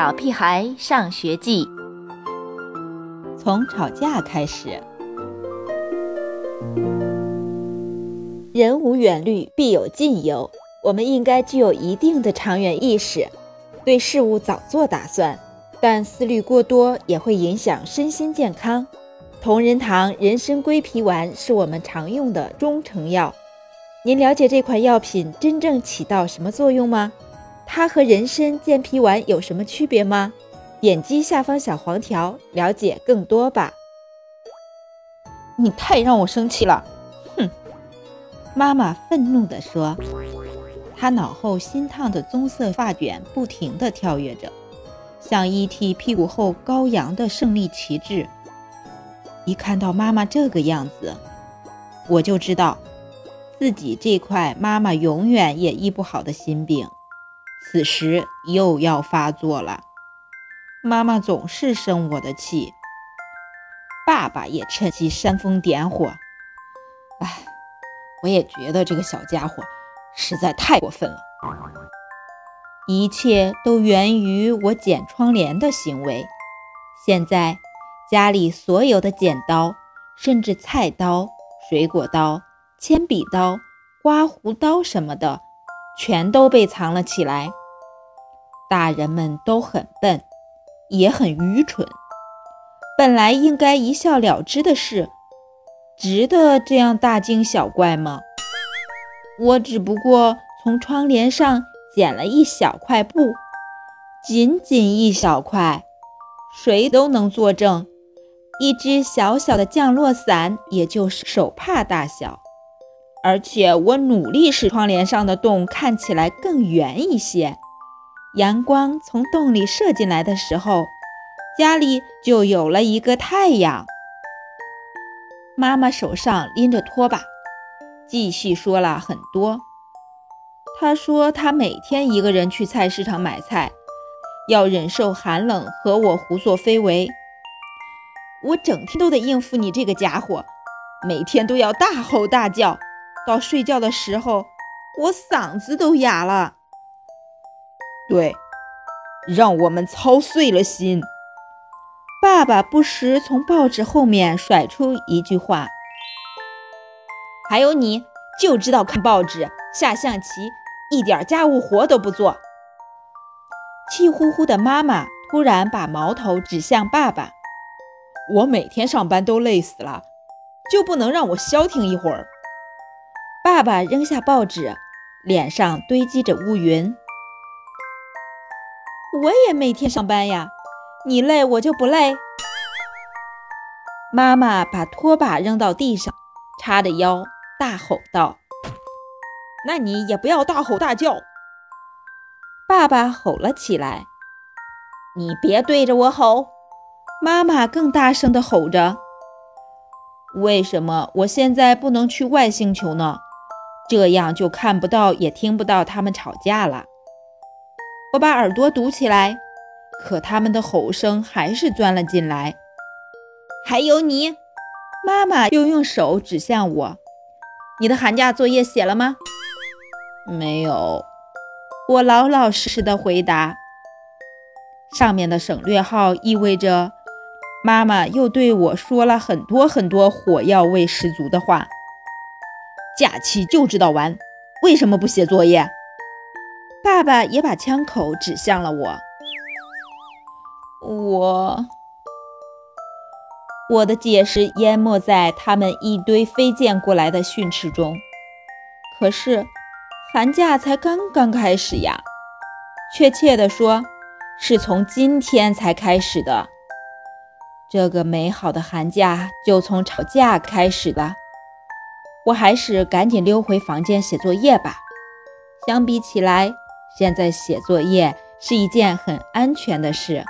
小屁孩上学记》，从吵架开始。人无远虑，必有近忧。我们应该具有一定的长远意识，对事物早做打算。但思虑过多也会影响身心健康。同仁堂人参归脾丸是我们常用的中成药。您了解这款药品真正起到什么作用吗？它和人参健脾丸有什么区别吗？点击下方小黄条了解更多吧。你太让我生气了！哼！妈妈愤怒地说。她脑后新烫的棕色发卷不停地跳跃着，像 E.T. 屁股后高扬的胜利旗帜。一看到妈妈这个样子，我就知道自己这块妈妈永远也医不好的心病，此时又要发作了。妈妈总是生我的气，爸爸也趁机煽风点火。哎，我也觉得这个小家伙。实在太过分了！一切都源于我剪窗帘的行为。现在家里所有的剪刀，甚至菜刀、水果刀、铅笔刀、刮胡刀什么的，全都被藏了起来。大人们都很笨，也很愚蠢。本来应该一笑了之的事，值得这样大惊小怪吗？我只不过从窗帘上剪了一小块布，仅仅一小块，谁都能作证。一只小小的降落伞，也就是手帕大小。而且我努力使窗帘上的洞看起来更圆一些，阳光从洞里射进来的时候，家里就有了一个太阳。妈妈手上拎着拖把。继续说了很多。她说她每天一个人去菜市场买菜，要忍受寒冷和我胡作非为。我整天都得应付你这个家伙，每天都要大吼大叫，到睡觉的时候我嗓子都哑了。对，让我们操碎了心。爸爸不时从报纸后面甩出一句话。还有你，就知道看报纸、下象棋，一点家务活都不做。气呼呼的妈妈突然把矛头指向爸爸：“我每天上班都累死了，就不能让我消停一会儿？”爸爸扔下报纸，脸上堆积着乌云。我也每天上班呀，你累我就不累。妈妈把拖把扔到地上，叉着腰。大吼道：“那你也不要大吼大叫！”爸爸吼了起来：“你别对着我吼！”妈妈更大声地吼着：“为什么我现在不能去外星球呢？这样就看不到也听不到他们吵架了。”我把耳朵堵起来，可他们的吼声还是钻了进来。还有你，妈妈又用手指向我。你的寒假作业写了吗？没有，我老老实实的回答。上面的省略号意味着妈妈又对我说了很多很多火药味十足的话。假期就知道玩，为什么不写作业？爸爸也把枪口指向了我。我。我的解释淹没在他们一堆飞溅过来的训斥中。可是，寒假才刚刚开始呀，确切地说，是从今天才开始的。这个美好的寒假就从吵架开始了。我还是赶紧溜回房间写作业吧。相比起来，现在写作业是一件很安全的事。